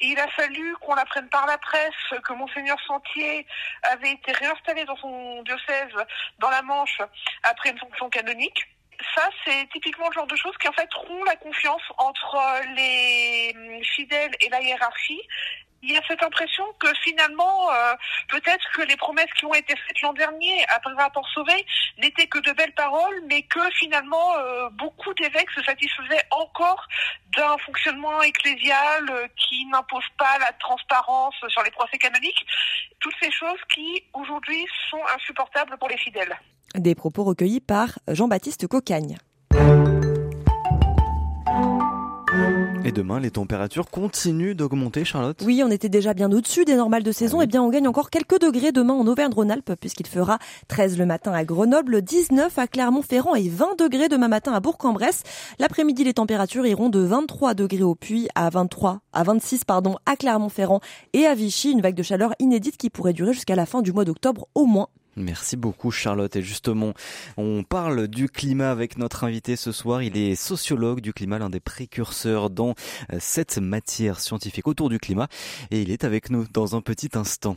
il a fallu qu'on apprenne par la presse que Monseigneur Sentier avait été réinstallé dans son diocèse dans la Manche après une sanction canonique ça, c'est typiquement le genre de choses qui en fait rompt la confiance entre les fidèles et la hiérarchie il y a cette impression que finalement, euh, peut-être que les promesses qui ont été faites l'an dernier après le rapport Sauvé n'étaient que de belles paroles, mais que finalement, euh, beaucoup d'évêques se satisfaisaient encore d'un fonctionnement ecclésial euh, qui n'impose pas la transparence sur les procès canoniques. Toutes ces choses qui, aujourd'hui, sont insupportables pour les fidèles. Des propos recueillis par Jean-Baptiste Cocagne. Et demain, les températures continuent d'augmenter, Charlotte Oui, on était déjà bien au-dessus des normales de saison. Et eh bien, on gagne encore quelques degrés demain en Auvergne-Rhône-Alpes, puisqu'il fera 13 le matin à Grenoble, 19 à Clermont-Ferrand et 20 degrés demain matin à Bourg-en-Bresse. L'après-midi, les températures iront de 23 degrés au Puy à 23, à 26, pardon, à Clermont-Ferrand et à Vichy. Une vague de chaleur inédite qui pourrait durer jusqu'à la fin du mois d'octobre au moins. Merci beaucoup Charlotte. Et justement, on parle du climat avec notre invité ce soir. Il est sociologue du climat, l'un des précurseurs dans euh, cette matière scientifique autour du climat. Et il est avec nous dans un petit instant.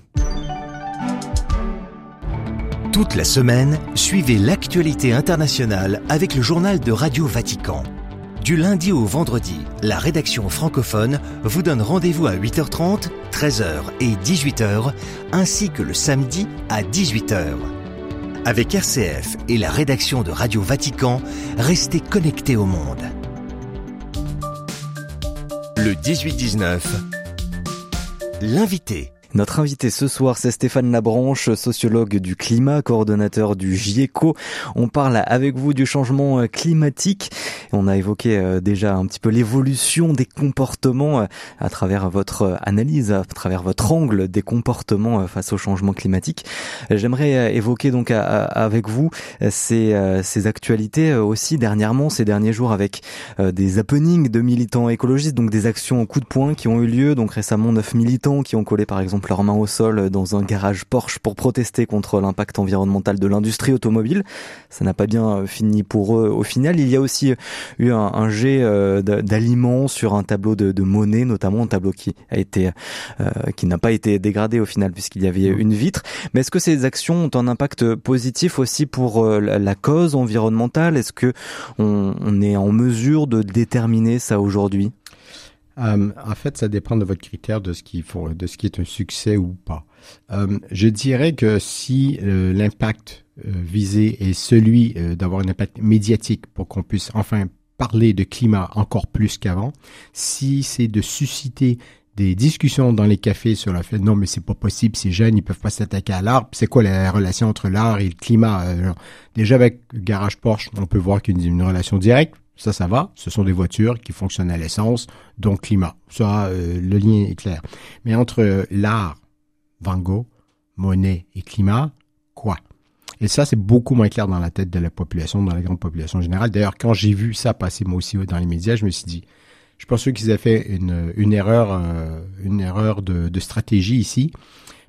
Toute la semaine, suivez l'actualité internationale avec le journal de Radio Vatican. Du lundi au vendredi, la rédaction francophone vous donne rendez-vous à 8h30, 13h et 18h, ainsi que le samedi à 18h. Avec RCF et la rédaction de Radio Vatican, restez connectés au monde. Le 18-19, l'invité. Notre invité ce soir, c'est Stéphane Labranche, sociologue du climat, coordonnateur du GIECO. On parle avec vous du changement euh, climatique. On a évoqué euh, déjà un petit peu l'évolution des comportements euh, à travers votre analyse, à travers votre angle des comportements face au changement climatique. J'aimerais évoquer donc avec vous ces, actualités aussi dernièrement, ces derniers jours avec des happenings de militants écologistes, donc des actions au coup de poing qui ont eu lieu. Donc récemment, neuf militants qui ont collé par exemple leurs mains au sol dans un garage Porsche pour protester contre l'impact environnemental de l'industrie automobile. Ça n'a pas bien fini pour eux au final. Il y a aussi eu un, jet euh, d'aliments sur un tableau de, de, monnaie, notamment un tableau qui a été euh, qui n'a pas été dégradé au final puisqu'il y avait une vitre. Mais est-ce que ces actions ont un impact positif aussi pour euh, la, cause environnementale? Est-ce que on, on est en mesure de déterminer ça aujourd'hui? Euh, en fait, ça dépend de votre critère de ce qui faut, de ce qui est un succès ou pas. Euh, je dirais que si euh, l'impact visé est celui d'avoir un impact médiatique pour qu'on puisse enfin parler de climat encore plus qu'avant, si c'est de susciter des discussions dans les cafés sur le fait non mais c'est pas possible ces jeunes ils peuvent pas s'attaquer à l'art c'est quoi la relation entre l'art et le climat? Déjà avec garage Porsche on peut voir qu'il y a une relation directe ça, ça va. Ce sont des voitures qui fonctionnent à l'essence, donc climat. Ça, euh, le lien est clair. Mais entre l'art, Van Gogh, monnaie et climat, quoi? Et ça, c'est beaucoup moins clair dans la tête de la population, dans la grande population générale. D'ailleurs, quand j'ai vu ça passer moi aussi dans les médias, je me suis dit, je pense qu'ils aient fait une, erreur, euh, une erreur de, de, stratégie ici.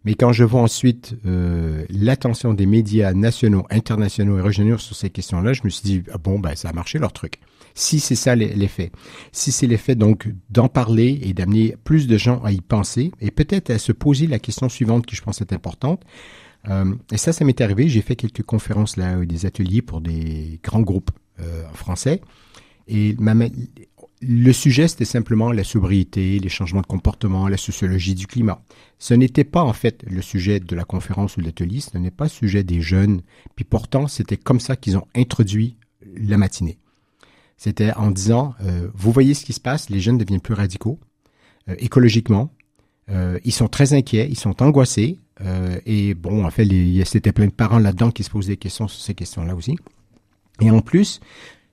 Mais quand je vois ensuite euh, l'attention des médias nationaux, internationaux et régionaux sur ces questions-là, je me suis dit ah bon ben ça a marché leur truc si c'est ça l'effet. Si c'est l'effet donc d'en parler et d'amener plus de gens à y penser et peut-être à se poser la question suivante qui je pense est importante. Euh, et ça, ça m'est arrivé. J'ai fait quelques conférences là, des ateliers pour des grands groupes euh, français. Et le sujet, c'était simplement la sobriété, les changements de comportement, la sociologie du climat. Ce n'était pas en fait le sujet de la conférence ou de l'atelier, ce n'est pas le sujet des jeunes. Puis pourtant, c'était comme ça qu'ils ont introduit la matinée. C'était en disant, euh, vous voyez ce qui se passe, les jeunes deviennent plus radicaux, euh, écologiquement, ils sont très inquiets, ils sont angoissés. et bon, en fait, c'était plein de parents là-dedans qui se posaient des questions sur ces questions-là aussi. Et en plus,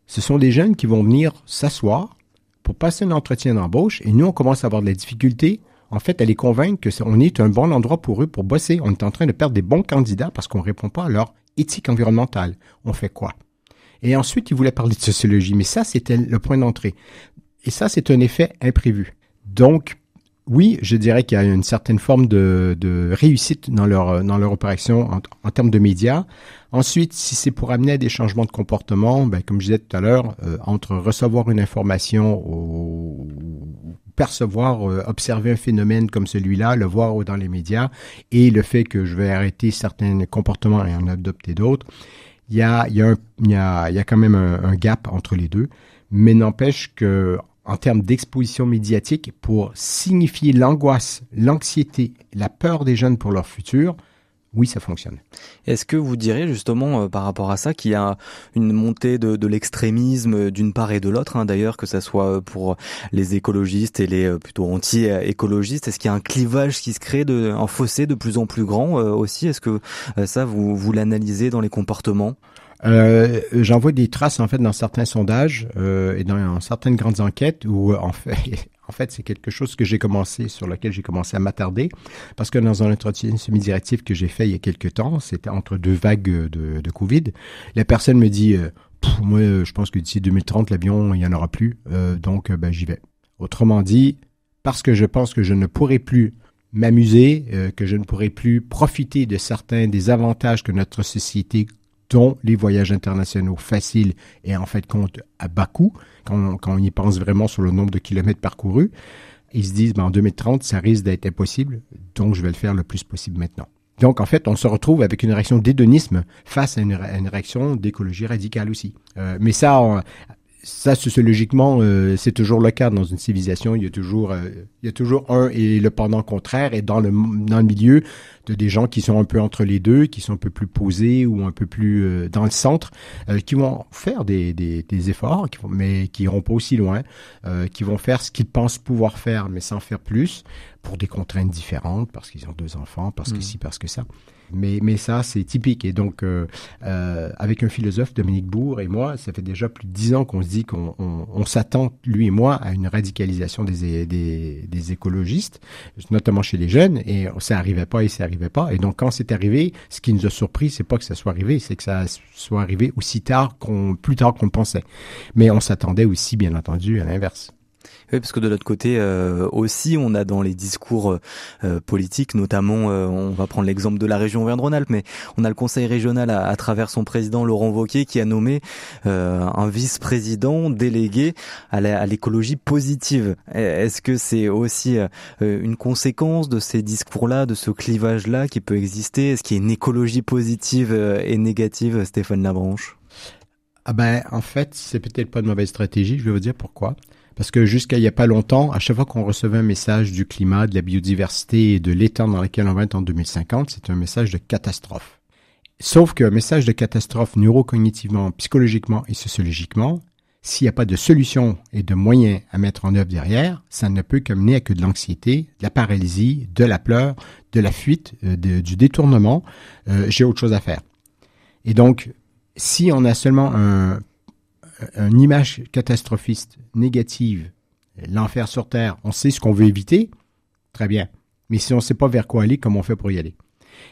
ce sont des jeunes qui vont venir s'asseoir pour passer un entretien d'embauche et nous, on commence à avoir de la difficulté, en fait, à les convaincre que on est un bon endroit pour eux pour bosser. On est en train de perdre des bons candidats parce qu'on répond pas à leur éthique environnementale. On fait quoi? Et ensuite, ils voulaient parler de sociologie, mais ça, c'était le point d'entrée. Et ça, c'est un effet imprévu. Donc, oui, je dirais qu'il y a une certaine forme de, de réussite dans leur, dans leur opération en, en, termes de médias. Ensuite, si c'est pour amener à des changements de comportement, ben, comme je disais tout à l'heure, euh, entre recevoir une information ou percevoir, euh, observer un phénomène comme celui-là, le voir dans les médias, et le fait que je vais arrêter certains comportements et en adopter d'autres, il y a, y, a y, a, y a quand même un, un gap entre les deux. Mais n'empêche que en termes d'exposition médiatique pour signifier l'angoisse, l'anxiété, la peur des jeunes pour leur futur, oui, ça fonctionne. Est-ce que vous diriez justement euh, par rapport à ça qu'il y a une montée de, de l'extrémisme euh, d'une part et de l'autre, hein, d'ailleurs, que ça soit euh, pour les écologistes et les plutôt anti-écologistes Est-ce qu'il y a un clivage qui se crée, de, un fossé de plus en plus grand aussi? Est-ce que ça, vous, vous l'analysez dans les comportements? Euh, J'en vois des traces en fait dans certains sondages euh, et dans certaines grandes enquêtes où en fait, en fait c'est quelque chose que j'ai commencé sur lequel j'ai commencé à m'attarder parce que dans un entretien semi-directif que j'ai fait il y a quelques temps, c'était entre deux vagues de, Covid, la personne me dit euh, moi je pense que d'ici 2030 l'avion il y en aura plus euh, donc ben j'y vais. Autrement dit, parce que je pense que je ne pourrai plus m'amuser, euh, que je ne pourrai plus profiter de certains des avantages que notre société dont les voyages internationaux faciles et en fait compte à bas coût, quand, on y pense vraiment sur le nombre de kilomètres parcourus, ils se disent, ben, en 2030, ça risque d'être impossible, donc je vais le faire le plus possible maintenant. Donc, en fait, on se retrouve avec une réaction d'hédonisme face à une, réaction d'écologie radicale aussi. Euh, mais ça, ça, sociologiquement, euh, c'est toujours le cas dans une civilisation. Il y a toujours, euh, il y a toujours un et le pendant contraire. Et dans le, dans le milieu, de des gens qui sont un peu entre les deux, qui sont un peu plus posés ou un peu plus euh, dans le centre, qui vont faire des, des, des efforts, qui vont, mais qui iront pas aussi loin, qui vont faire ce qu'ils pensent pouvoir faire, mais sans faire plus, pour des contraintes différentes, parce qu'ils ont deux enfants, parce que si, mmh. parce que ça. Mais, mais ça, c'est typique. Et donc, euh, euh, avec un philosophe, Dominique Bourg et moi, ça fait déjà plus de dix ans qu'on se dit qu'on on, on, s'attend, lui et moi, à une radicalisation des, des, des, écologistes, notamment chez les jeunes. Et ça n'arrivait pas et ça n'arrivait pas. Et donc, quand c'est arrivé, ce qui nous a surpris, c'est pas que ça soit arrivé, c'est que ça soit arrivé aussi tard qu'on, plus tard qu'on pensait. Mais on s'attendait aussi, bien entendu, à l'inverse. Oui, parce que de l'autre côté euh, aussi, on a dans les discours euh, euh, politiques, notamment, on va prendre l'exemple de la région Auvergne-Rhône-Alpes, mais on a le Conseil régional à, travers son président Laurent Wauquiez qui a nommé un vice-président délégué à l'écologie positive. Est-ce que c'est aussi une conséquence de ces discours-là, de ce clivage-là qui peut exister? Est-ce qu'il y a une écologie positive et négative, Stéphane Labranche? Ah ben, en fait, c'est peut-être pas une mauvaise stratégie. Je vais vous dire pourquoi. Parce que jusqu'à il n'y a pas longtemps, à chaque fois qu'on recevait un message du climat, de la biodiversité et de l'état dans lequel on va être en 2050, c'est un message de catastrophe. Sauf qu'un message de catastrophe neurocognitivement, psychologiquement et sociologiquement, s'il n'y a pas de solution et de moyens à mettre en œuvre derrière, ça ne peut qu'amener à que de l'anxiété, de la paralysie, de la pleure, de la fuite, euh, du détournement. Euh, J'ai autre chose à faire. Et donc, si on a seulement un une image catastrophiste, négative, l'enfer sur Terre, on sait ce qu'on veut éviter, très bien. Mais si on ne sait pas vers quoi aller, comment on fait pour y aller?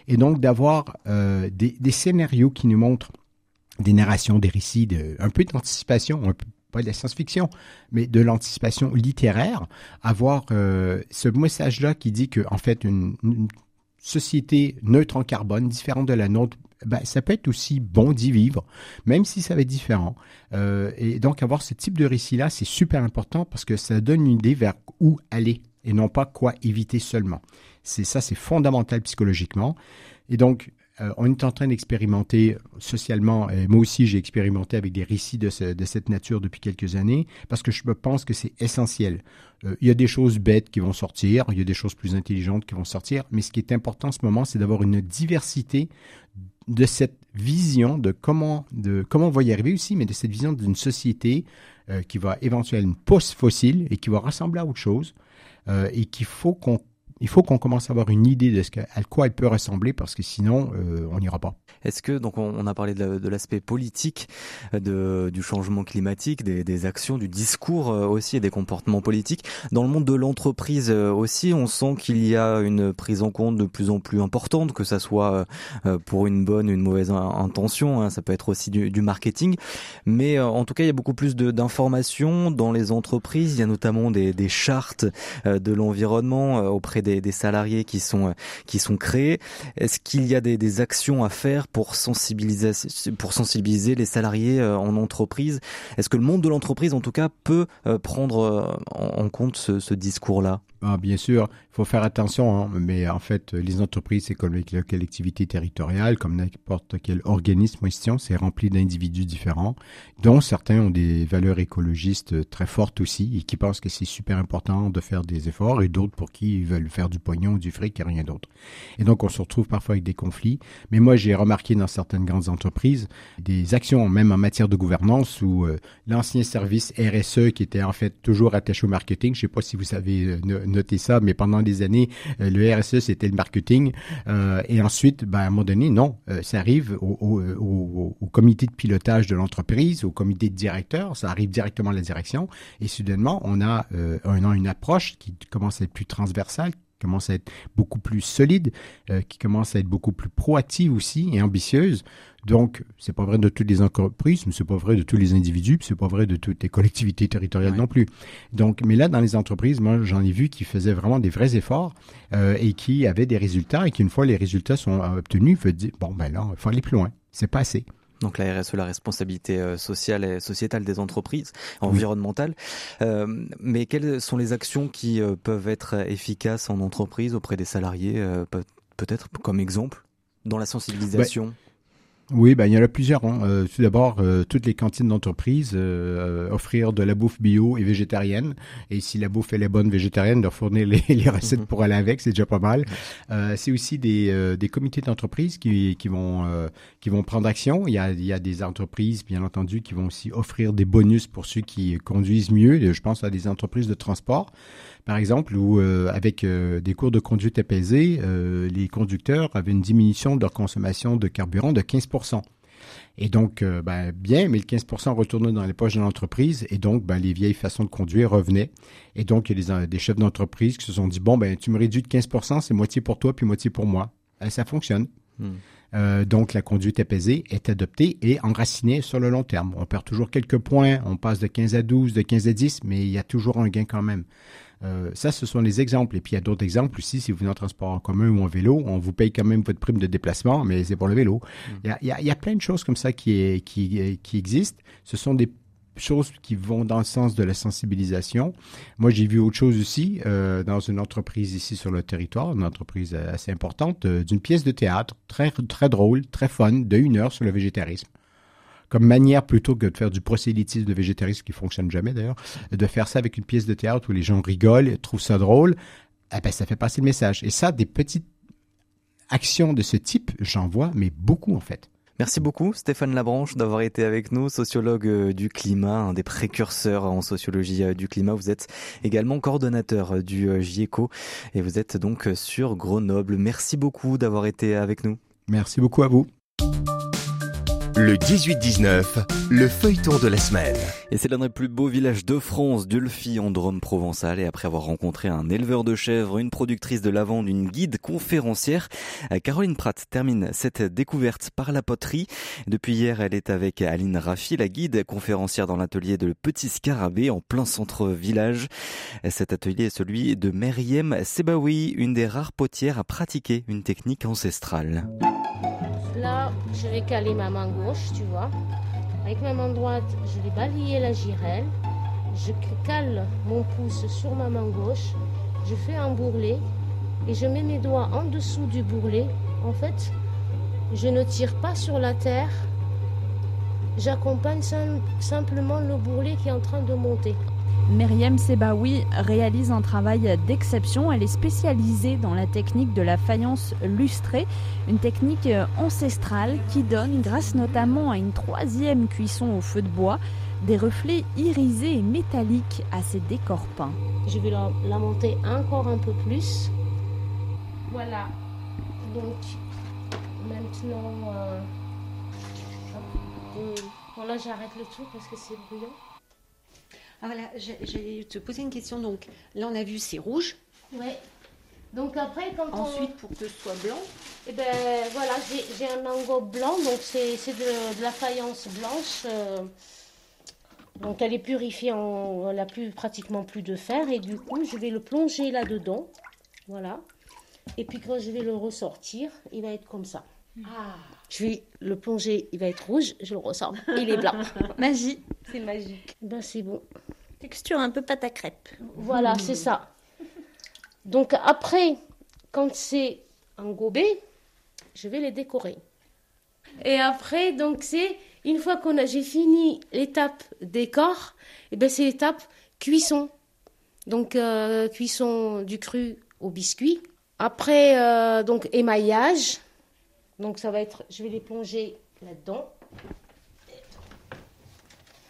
Et donc d'avoir euh, des, scénarios qui nous montrent des narrations, des récits, de, un peu d'anticipation, pas de la science-fiction, mais de l'anticipation littéraire, avoir euh, ce message-là qui dit que en fait une société neutre en carbone, différente de la nôtre, ben, ça peut être aussi bon d'y vivre, même si ça va être différent. Euh, et donc, avoir ce type de récit-là, c'est super important parce que ça donne une idée vers où aller et non pas quoi éviter seulement. C'est ça, c'est fondamental psychologiquement. Et donc, euh, on est en train d'expérimenter socialement, et moi aussi j'ai expérimenté avec des récits de, cette nature depuis quelques années, parce que je pense que c'est essentiel. Euh, il y a des choses bêtes qui vont sortir, il y a des choses plus intelligentes qui vont sortir, mais ce qui est important en ce moment, c'est d'avoir une diversité de cette vision de comment, de comment on va y arriver aussi, mais de cette vision d'une société euh, qui va éventuellement post-fossile et qui va ressembler à autre chose et qu'il faut qu'on Il faut qu'on commence à avoir une idée de ce à quoi elle peut ressembler parce que sinon, euh, on n'ira pas. Est-ce que, donc, on, a parlé de l'aspect politique de, du changement climatique, des, actions, du discours euh, aussi et des comportements politiques. Dans le monde de l'entreprise euh, aussi, on sent qu'il y a une prise en compte de plus en plus importante, que ça soit pour une bonne ou une mauvaise intention. Hein, ça peut être aussi du, du marketing. Mais en tout cas, il y a beaucoup plus d'informations dans les entreprises. Il y a notamment des, des chartes de l'environnement auprès des, salariés qui sont qui sont créés. Est-ce qu'il y a des, actions à faire pour sensibiliser pour sensibiliser les salariés euh, en entreprise? Est-ce que le monde de l'entreprise, en tout cas, peut euh, prendre euh, en compte ce, ce discours-là? Ah, bien sûr, il faut faire attention, hein, mais en fait, les entreprises, c'est comme les collectivités territoriales, comme n'importe quel organisme c'est rempli d'individus différents, dont certains ont des valeurs écologistes très fortes aussi et qui pensent que c'est super important de faire des efforts, et d'autres pour qui ils veulent faire du pognon, du fric et rien d'autre. Et donc, on se retrouve parfois avec des conflits. Mais moi, j'ai remarqué dans certaines grandes entreprises des actions, même en matière de gouvernance, où euh, l'ancien service RSE, qui était en fait toujours attaché au marketing, je ne sais pas si vous savez noter ça, mais pendant des années, euh, le RSE, c'était le marketing. Euh, et ensuite, ben, à un moment donné, non, euh, ça arrive au, comité de pilotage de l'entreprise, au comité de directeur, ça arrive directement à la direction. Et soudainement, on a, une approche qui commence à être plus transversale, commence à être beaucoup plus solide, euh, qui commence à être beaucoup plus proactive aussi et ambitieuse. Donc, c'est pas vrai de toutes les entreprises, mais c'est pas vrai de tous les individus, puis c'est pas vrai de toutes les collectivités territoriales non plus. Donc, mais là, dans les entreprises, moi, j'en ai vu qui faisaient vraiment des vrais efforts euh, et qui avaient des résultats et qu'une fois les résultats sont obtenus, il faut dire bon ben là, il faut aller plus loin. C'est pas assez. Donc la RSE, la responsabilité euh, sociale et sociétale des entreprises, environnementale. Euh, mais quelles sont les actions qui euh, peuvent être efficaces en entreprise auprès des salariés, peut-être comme exemple, dans la sensibilisation? Oui, ben, il y en a plusieurs. Hein. Euh, tout d'abord, euh, toutes les cantines d'entreprise euh, offrir de la bouffe bio et végétarienne. Et si la bouffe elle est bonne végétarienne, leur fournir les, les recettes mhm. pour aller avec, c'est déjà pas mal. c'est aussi des, des comités d'entreprise qui, qui vont qui vont prendre action. Il y, a, il y a des entreprises, bien entendu, qui vont aussi offrir des bonus pour ceux qui conduisent mieux. Je pense à des entreprises de transport par exemple, où euh, avec euh, des cours de conduite apaisés, euh, les conducteurs avaient une diminution de leur consommation de carburant de 15% et donc, ben, bien, mais le 15% retournait dans les poches de l'entreprise et donc, ben, les vieilles façons de conduire revenaient. Et donc, il y a des, chefs d'entreprise qui se sont dit, bon, ben, tu me réduis de 15% c'est moitié pour toi puis moitié pour moi. Et ça fonctionne. Hmm. donc, la conduite apaisée est adoptée et enracinée sur le long terme. On perd toujours quelques points, on passe de 15 à 12, de 15 à 10, mais il y a toujours un gain quand même. Euh, ça, ce sont les exemples. Et puis, il y a d'autres exemples aussi. Si vous venez en transport en commun ou en vélo, on vous paye quand même votre prime de déplacement, mais c'est pour le vélo. Mm. Il, y a, plein de choses comme ça qui, qui, qui existent. Ce sont des choses qui vont dans le sens de la sensibilisation. Moi, j'ai vu autre chose aussi euh, dans une entreprise ici sur le territoire, une entreprise assez importante, euh, d'une pièce de théâtre très très drôle, très fun, de une heure sur le végétarisme comme manière plutôt que de faire du prosélytisme de végétarisme qui fonctionne jamais d'ailleurs, de faire ça avec une pièce de théâtre où les gens rigolent, trouvent ça drôle, eh ben, ça fait passer le message. Et ça, des petites actions de ce type, j'en vois, mais beaucoup en fait. Merci beaucoup Stéphane Labranche d'avoir été avec nous, sociologue euh, du climat, un des précurseurs en sociologie euh, du climat. Vous êtes également coordonnateur euh, du GIECO et vous êtes donc sur Grenoble. Merci beaucoup d'avoir été avec nous. Merci beaucoup à vous. Le 18-19, le feuilleton de la semaine. Et c'est l'un des plus beaux villages de France, Dulphy en Drôme provençal. Et après avoir rencontré un éleveur de chèvres, une productrice de lavande, une guide conférencière, Caroline Pratt termine cette découverte par la poterie. Depuis hier, elle est avec Aline Raffi, la guide conférencière dans l'atelier de Petit Scarabée en plein centre village. Cet atelier est celui de Meriem Sebaoui, une des rares potières à pratiquer une technique ancestrale. Là, je vais caler ma main gauche, tu vois. Avec ma main droite, je vais balayer la girelle. Je cale mon pouce sur ma main gauche. Je fais un bourrelet et je mets mes doigts en dessous du bourrelet. En fait, je ne tire pas sur la terre. J'accompagne simplement le bourrelet qui est en train de monter. Myriam Sebaoui réalise un travail d'exception. Elle est spécialisée dans la technique de la faïence lustrée, une technique ancestrale qui donne, grâce notamment à une troisième cuisson au feu de bois, des reflets irisés et métalliques à ses décors peints. Je vais la, monter encore un peu plus Voilà. Donc, maintenant, euh, hop, voilà, j'arrête le tout parce que c'est bruyant. Ah voilà, j'ai- j'allais te poser une question. Donc là, on a vu c'est rouge. Ouais. Donc après, quand on- Ensuite, pour que ce soit blanc. Eh ben voilà, j'ai un mango blanc, donc c'est c'est de, de la faïence blanche. euh, donc elle est purifiée, en, elle n'a plus pratiquement plus de fer et du coup je vais le plonger là-dedans, voilà. Et puis quand je vais le ressortir, il va être comme ça. Ah. Je vais le plonger, il va être rouge, je le ressors, il est blanc. Magie, c'est magique. Ben c'est bon. Texture un peu pâte à crêpes. Voilà, c'est ça. Donc après, quand c'est engobé, je vais les décorer. Et après, donc c'est une fois qu'on a j'ai fini l'étape décor, et ben c'est l'étape cuisson. Donc euh, cuisson du cru au biscuit. Après euh, donc émaillage. Donc ça va être, je vais les plonger là-dedans.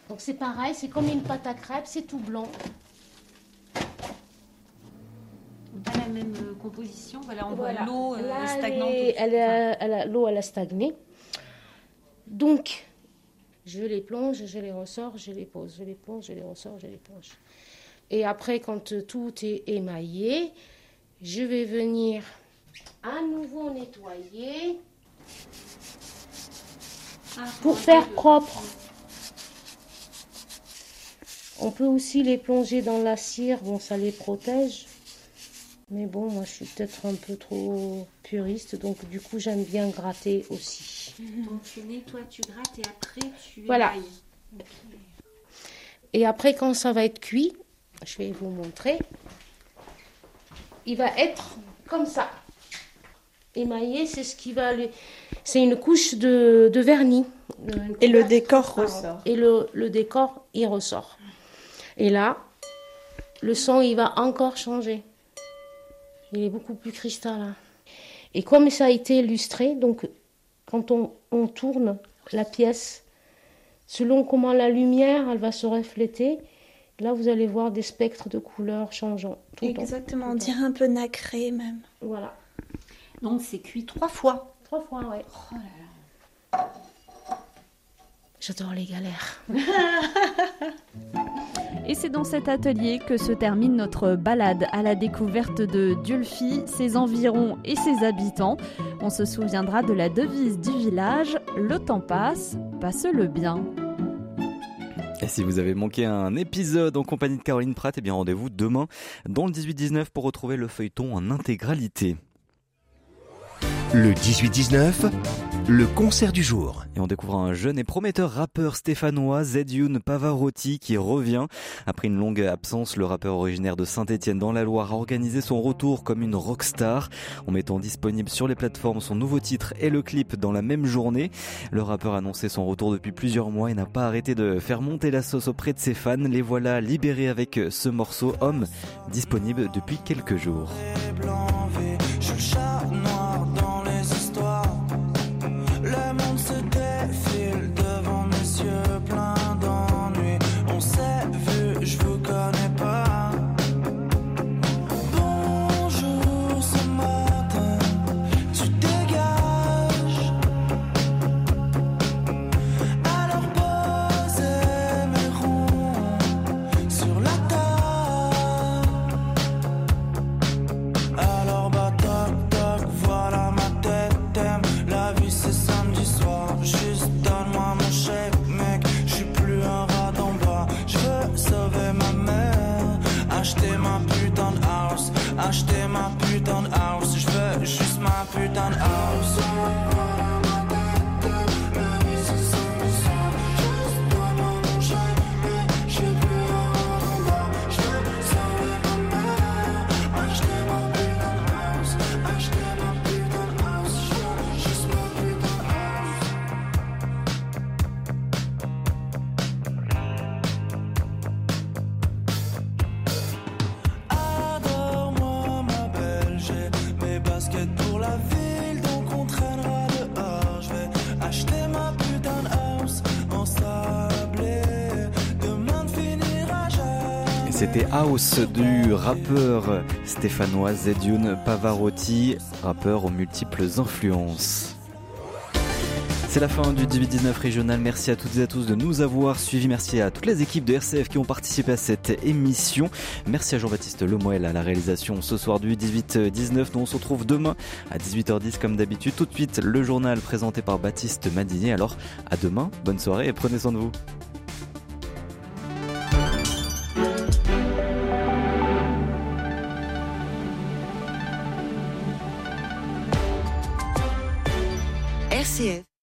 Donc c'est pareil, c'est comme une pâte à crêpes, c'est tout blanc. Pas la même euh, composition. Voilà, on Voilà. voit l'eau euh, stagnante. elle L'eau, elle a stagné. Donc, je les plonge, je les ressors, je les pose, je les plonge, je les ressors, je les plonge. Et après, quand euh, tout est émaillé, je vais venir à nouveau nettoyer pour faire propre. On peut aussi les plonger dans la cire, bon, ça les protège. Mais bon, moi je suis peut-être un peu trop puriste, donc du coup j'aime bien gratter aussi. Donc tu nettoies, tu grattes et après tu Voilà. émailles. Et après, quand ça va être cuit, je vais vous montrer, il va être comme ça. Émaillé, c'est ce qui va aller. C'est une couche de, de vernis. Et le décor ressort. Et le, le décor, il ressort. Et là, le son, il va encore changer. Il est beaucoup plus cristallin. Et comme ça a été illustré, donc quand on, on tourne la pièce, selon comment la lumière elle va se refléter, là vous allez voir des spectres de couleurs changeant. tout le temps. Exactement, on dirait un peu nacré même. Voilà. Donc c'est cuit trois fois. Trois fois, ouais. Oh là là. J'adore les galères. Et c'est dans cet atelier que se termine notre balade à la découverte de Dulphy, ses environs et ses habitants. On se souviendra de la devise du village Le temps passe, passe-le bien. Et si vous avez manqué un épisode en compagnie de Caroline Pratt, eh bien rendez-vous demain dans le 18-19 pour retrouver le feuilleton en intégralité. Le 18-19, le concert du jour. Et on découvre un jeune et prometteur rappeur stéphanois, Zedioun Pavarotti, qui revient. Après une longue absence, le rappeur originaire de Saint-Etienne dans la Loire a organisé son retour comme une rockstar, en mettant disponible sur les plateformes son nouveau titre et le clip dans la même journée. Le rappeur a annoncé son retour depuis plusieurs mois et n'a pas arrêté de faire monter la sauce auprès de ses fans. Les voilà libérés avec ce morceau Homme, disponible depuis quelques jours. vuur dan done. House du rappeur stéphanois Zedune Pavarotti, rappeur aux multiples influences. C'est la fin du 18-19 régional. Merci à toutes et à tous de nous avoir suivis. Merci à toutes les équipes de RCF qui ont participé à cette émission. Merci à Jean-Baptiste Lemoel à la réalisation ce soir du 18-19. Nous on se retrouve demain à 18h10 comme d'habitude. Tout de suite, le journal présenté par Baptiste Madinier. Alors, à demain, bonne soirée et prenez soin de vous. see it.